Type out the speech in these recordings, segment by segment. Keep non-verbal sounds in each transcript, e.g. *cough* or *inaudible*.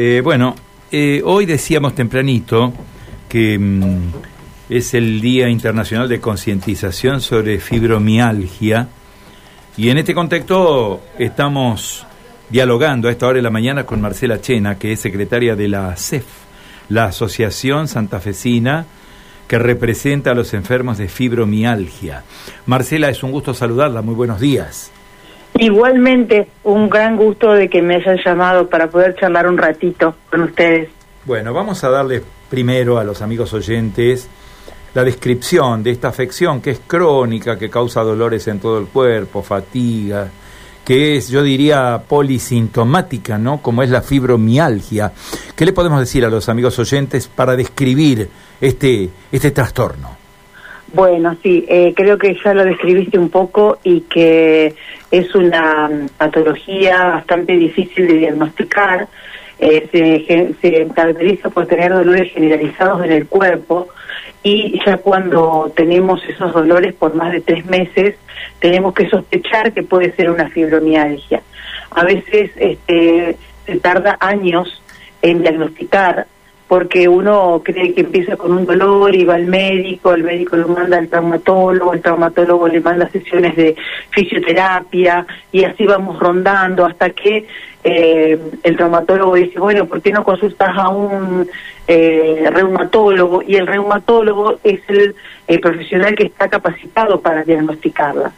Eh, bueno, eh, hoy decíamos tempranito que mm, es el Día Internacional de Concientización sobre Fibromialgia y en este contexto estamos dialogando a esta hora de la mañana con Marcela Chena, que es secretaria de la CEF, la Asociación Santafesina que representa a los enfermos de fibromialgia. Marcela, es un gusto saludarla, muy buenos días. Igualmente, un gran gusto de que me hayan llamado para poder charlar un ratito con ustedes. Bueno, vamos a darle primero a los amigos oyentes la descripción de esta afección que es crónica, que causa dolores en todo el cuerpo, fatiga, que es, yo diría, polisintomática, ¿no? Como es la fibromialgia. ¿Qué le podemos decir a los amigos oyentes para describir este, este trastorno? Bueno, sí, eh, creo que ya lo describiste un poco y que es una patología bastante difícil de diagnosticar. Eh, se, se caracteriza por tener dolores generalizados en el cuerpo y ya cuando tenemos esos dolores por más de tres meses, tenemos que sospechar que puede ser una fibromialgia. A veces este, se tarda años en diagnosticar porque uno cree que empieza con un dolor y va al médico, el médico lo manda al traumatólogo, el traumatólogo le manda sesiones de fisioterapia y así vamos rondando hasta que eh, el traumatólogo dice, bueno, ¿por qué no consultas a un eh, reumatólogo? Y el reumatólogo es el, el profesional que está capacitado para diagnosticarla.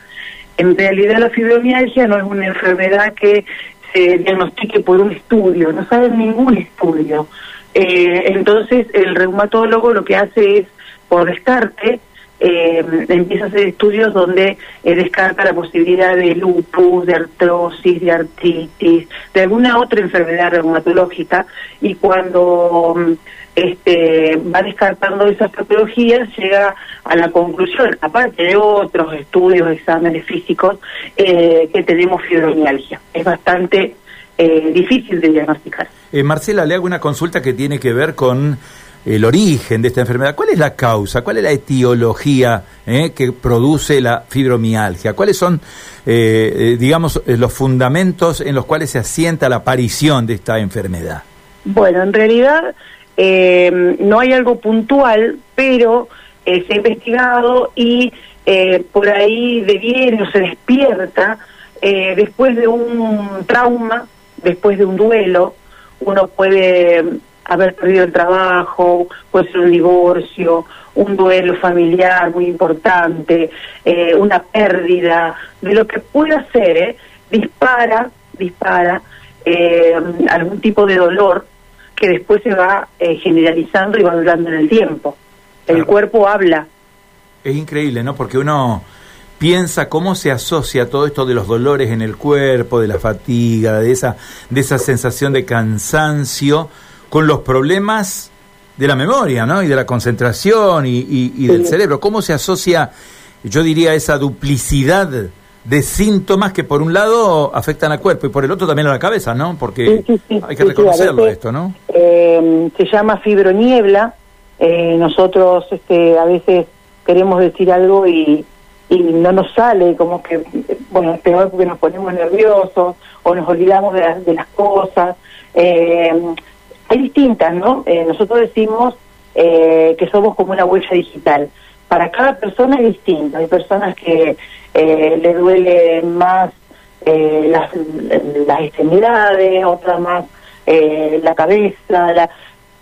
En realidad la fibromialgia no es una enfermedad que se diagnostique por un estudio, no sabe ningún estudio. Eh, entonces el reumatólogo lo que hace es, por descarte, eh, empieza a hacer estudios donde eh, descarta la posibilidad de lupus, de artrosis, de artritis, de alguna otra enfermedad reumatológica y cuando mm, este, va descartando esas patologías llega a la conclusión, aparte de otros estudios, exámenes físicos, que tenemos fibromialgia. Es bastante difícil de diagnosticar. Eh, Marcela, le hago una consulta que tiene que ver con el origen de esta enfermedad. ¿Cuál es la causa? ¿Cuál es la etiología eh, que produce la fibromialgia? ¿Cuáles son, eh, digamos, los fundamentos en los cuales se asienta la aparición de esta enfermedad? Bueno, en realidad no hay algo puntual, pero se ha investigado y por ahí deviene o se despierta después de un trauma, después de un duelo, uno puede haber perdido el trabajo, puede ser un divorcio, un duelo familiar muy importante, eh, una pérdida, de lo que pueda ser, ¿eh? dispara, dispara eh, algún tipo de dolor que después se va generalizando y va durando en el tiempo. El cuerpo habla. Es increíble, ¿no? Porque uno piensa cómo se asocia todo esto de los dolores en el cuerpo, de la fatiga, de esa, de esa sensación de cansancio, con los problemas de la memoria, ¿no? Y de la concentración y, del cerebro. ¿Cómo se asocia, yo diría, esa duplicidad de síntomas que por un lado afectan al cuerpo y por el otro también a la cabeza, ¿no? Porque hay que reconocerlo esto, ¿no? Eh, se llama fibroniebla. Eh, nosotros este, a veces queremos decir algo y y no nos sale, como que, bueno, es peor porque nos ponemos nerviosos o nos olvidamos de, de las cosas. Eh, hay distintas, ¿no? Eh, nosotros decimos eh, que somos como una huella digital. Para cada persona es distinto. Hay personas que le duele más las, las extremidades, otras más la cabeza. La...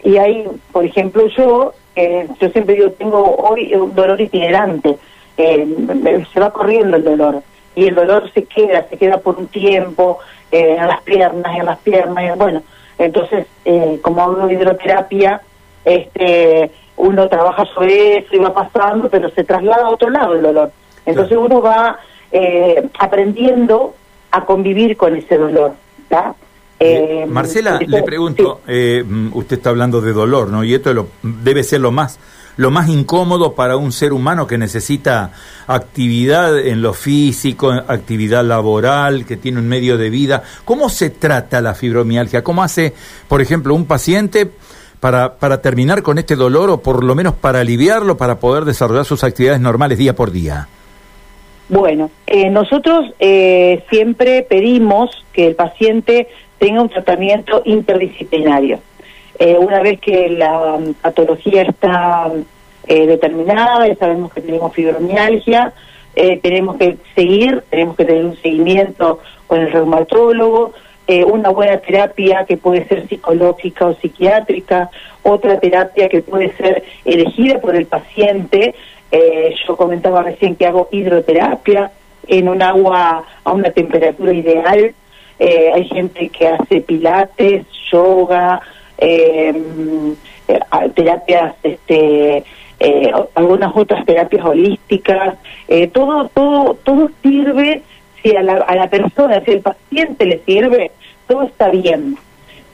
Y hay, por ejemplo, yo, yo siempre digo, tengo hoy un dolor itinerante eh, se va corriendo el dolor y el dolor se queda, se queda por un tiempo eh, en las piernas, en las piernas, bueno, entonces eh, como de hidroterapia, este, uno trabaja sobre eso y va pasando, pero se traslada a otro lado el dolor. Entonces uno va eh, aprendiendo a convivir con ese dolor. Marcela, le pregunto, mm, usted está hablando de dolor, ¿no? Y esto lo, debe ser lo más lo más incómodo para un ser humano que necesita actividad en lo físico, actividad laboral, que tiene un medio de vida. ¿Cómo se trata la fibromialgia? ¿Cómo hace, por ejemplo, un paciente para, para terminar con este dolor o por lo menos para aliviarlo, para poder desarrollar sus actividades normales día por día? Bueno, eh, nosotros eh, siempre pedimos que el paciente tenga un tratamiento interdisciplinario. Eh, una vez que la patología está eh, determinada, ya sabemos que tenemos fibromialgia, eh, tenemos que seguir, tenemos que tener un seguimiento con el reumatólogo, una buena terapia que puede ser psicológica o psiquiátrica, otra terapia que puede ser elegida por el paciente. yo comentaba recién que hago hidroterapia en un agua a una temperatura ideal. hay gente que hace pilates, yoga, eh, terapias, este, eh, algunas otras terapias holísticas, eh, todo, todo, todo sirve si a la, a la persona, si el paciente le sirve, todo está bien.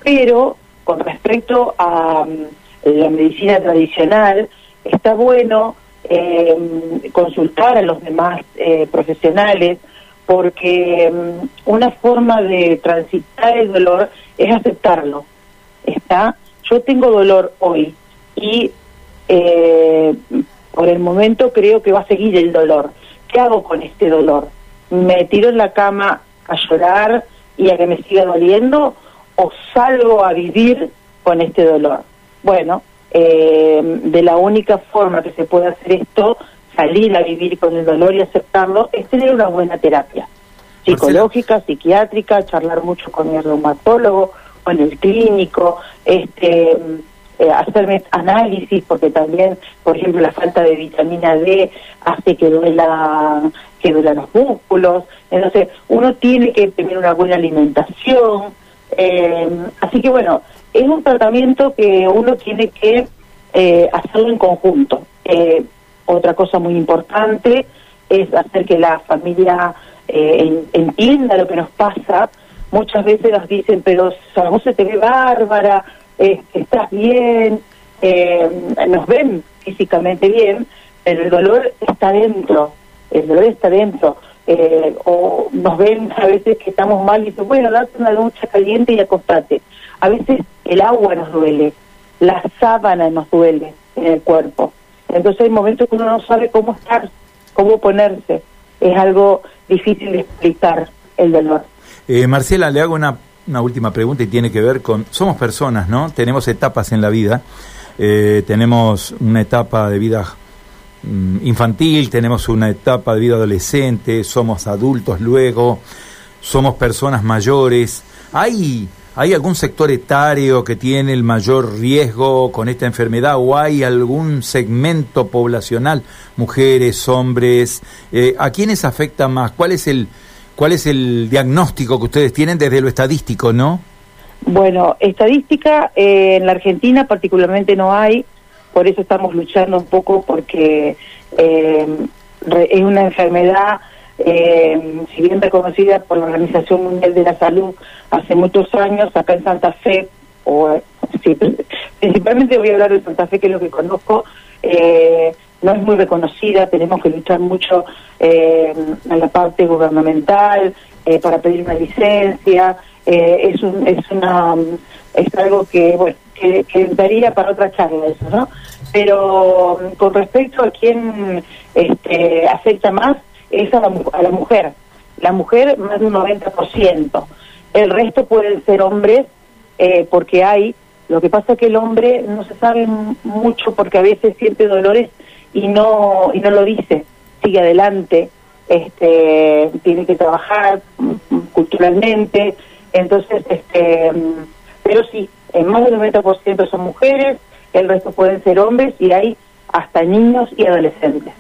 Pero con respecto a mm, la medicina tradicional, está bueno eh, consultar a los demás profesionales porque mm, una forma de transitar el dolor es aceptarlo está, yo tengo dolor hoy y eh, por el momento creo que va a seguir el dolor. ¿Qué hago con este dolor? ¿Me tiro en la cama a llorar y a que me siga doliendo o salgo a vivir con este dolor? Bueno, eh, de la única forma que se puede hacer esto, salir a vivir con el dolor y aceptarlo, es tener una buena terapia psicológica, psiquiátrica, charlar mucho con el reumatólogo, en el clínico, este, eh, hacerme análisis, porque también, por ejemplo, la falta de vitamina D hace que duela que duelan los músculos. Entonces, uno tiene que tener una buena alimentación. Eh, así que, bueno, es un tratamiento que uno tiene que eh, hacerlo en conjunto. otra cosa muy importante es hacer que la familia entienda lo que nos pasa, muchas veces nos dicen, pero vos se te ve bárbara, eh, estás bien, eh, nos ven físicamente bien, pero el dolor está dentro, el dolor está dentro. Eh, o nos ven a veces que estamos mal y dicen, bueno, date una ducha caliente y acostate. A veces el agua nos duele, la sábana nos duele en el cuerpo. Entonces hay momentos que uno no sabe cómo estar, cómo ponerse. Es algo difícil de explicar el dolor. Eh, Marcela, le hago una, última pregunta y tiene que ver con, somos personas, ¿no? Tenemos etapas en la vida, eh, tenemos una etapa de vida mm, infantil, tenemos una etapa de vida adolescente, somos adultos luego, somos personas mayores. ¿Hay, ¿Hay algún sector etario que tiene el mayor riesgo con esta enfermedad o hay algún segmento poblacional, mujeres, hombres? Eh, ¿A quiénes afecta más? ¿Cuál es el, ¿Cuál es el diagnóstico que ustedes tienen desde lo estadístico, no? Bueno, estadística eh, en la Argentina particularmente no hay, por eso estamos luchando un poco porque eh, es una enfermedad, eh, si bien reconocida por la Organización Mundial de la Salud hace muchos años, acá en Santa Fe, o *laughs* principalmente voy a hablar de Santa Fe, que es lo que conozco, eh, no es muy reconocida, tenemos que luchar mucho eh, en la parte gubernamental eh, para pedir una licencia, eh, es, un, es, una, es algo que, bueno, que, que, daría para otra charla eso, ¿no? Pero con respecto a quién este, afecta más, es a la, a la mujer. La mujer más de un 90%. El resto pueden ser hombres, eh, porque hay, lo que pasa es que el hombre no se sabe mucho porque a veces siente dolores y no y no lo dice. Sigue adelante este tiene que trabajar culturalmente. Entonces este pero sí en más del 90% son mujeres el resto pueden ser hombres y hay hasta niños y adolescentes.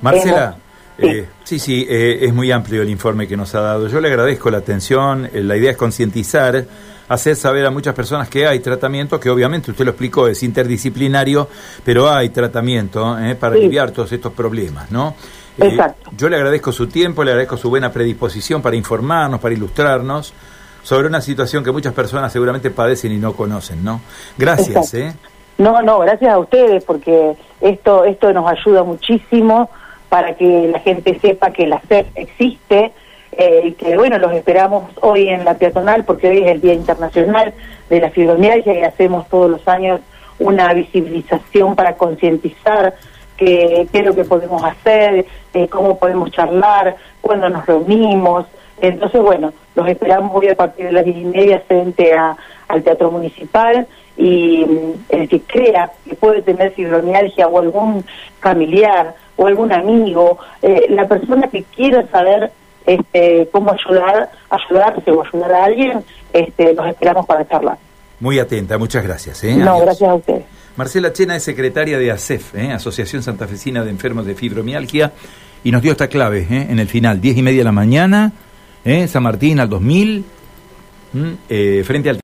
Marcela eh, sí, sí, eh, es muy amplio el informe que nos ha dado. Yo le agradezco la atención. Eh, la idea es concientizar, hacer saber a muchas personas que hay tratamiento, que obviamente usted lo explicó, es interdisciplinario, pero hay tratamiento para aliviar todos estos problemas, ¿no? Exacto. Yo le agradezco su tiempo, le agradezco su buena predisposición para informarnos, para ilustrarnos sobre una situación que muchas personas seguramente padecen y no conocen, ¿no? Gracias, ¿eh? No, no, gracias a ustedes porque esto esto nos ayuda muchísimo para que la gente sepa que la FED existe, eh, que bueno, los esperamos hoy en la peatonal porque hoy es el Día Internacional de la Fibromialgia y hacemos todos los años una visibilización para concientizar qué es lo que podemos hacer, eh, cómo podemos charlar, cuándo nos reunimos. Entonces, bueno, los esperamos hoy a partir de las diez y media frente a, al Teatro Municipal y mm, el que crea que puede tener fibromialgia o algún familiar o algún amigo, eh, la persona que quiera saber este, cómo ayudar, ayudarse o ayudar a alguien, este, los esperamos para charlar. Muy atenta, muchas gracias. ¿eh? No, gracias a ustedes. Marcela Chena es secretaria de ASEF, ¿eh? Asociación Santafesina de Enfermos de Fibromialgia, y nos dio esta clave ¿eh? en el final, diez y media de la mañana, ¿eh? San Martín al 2000, frente al...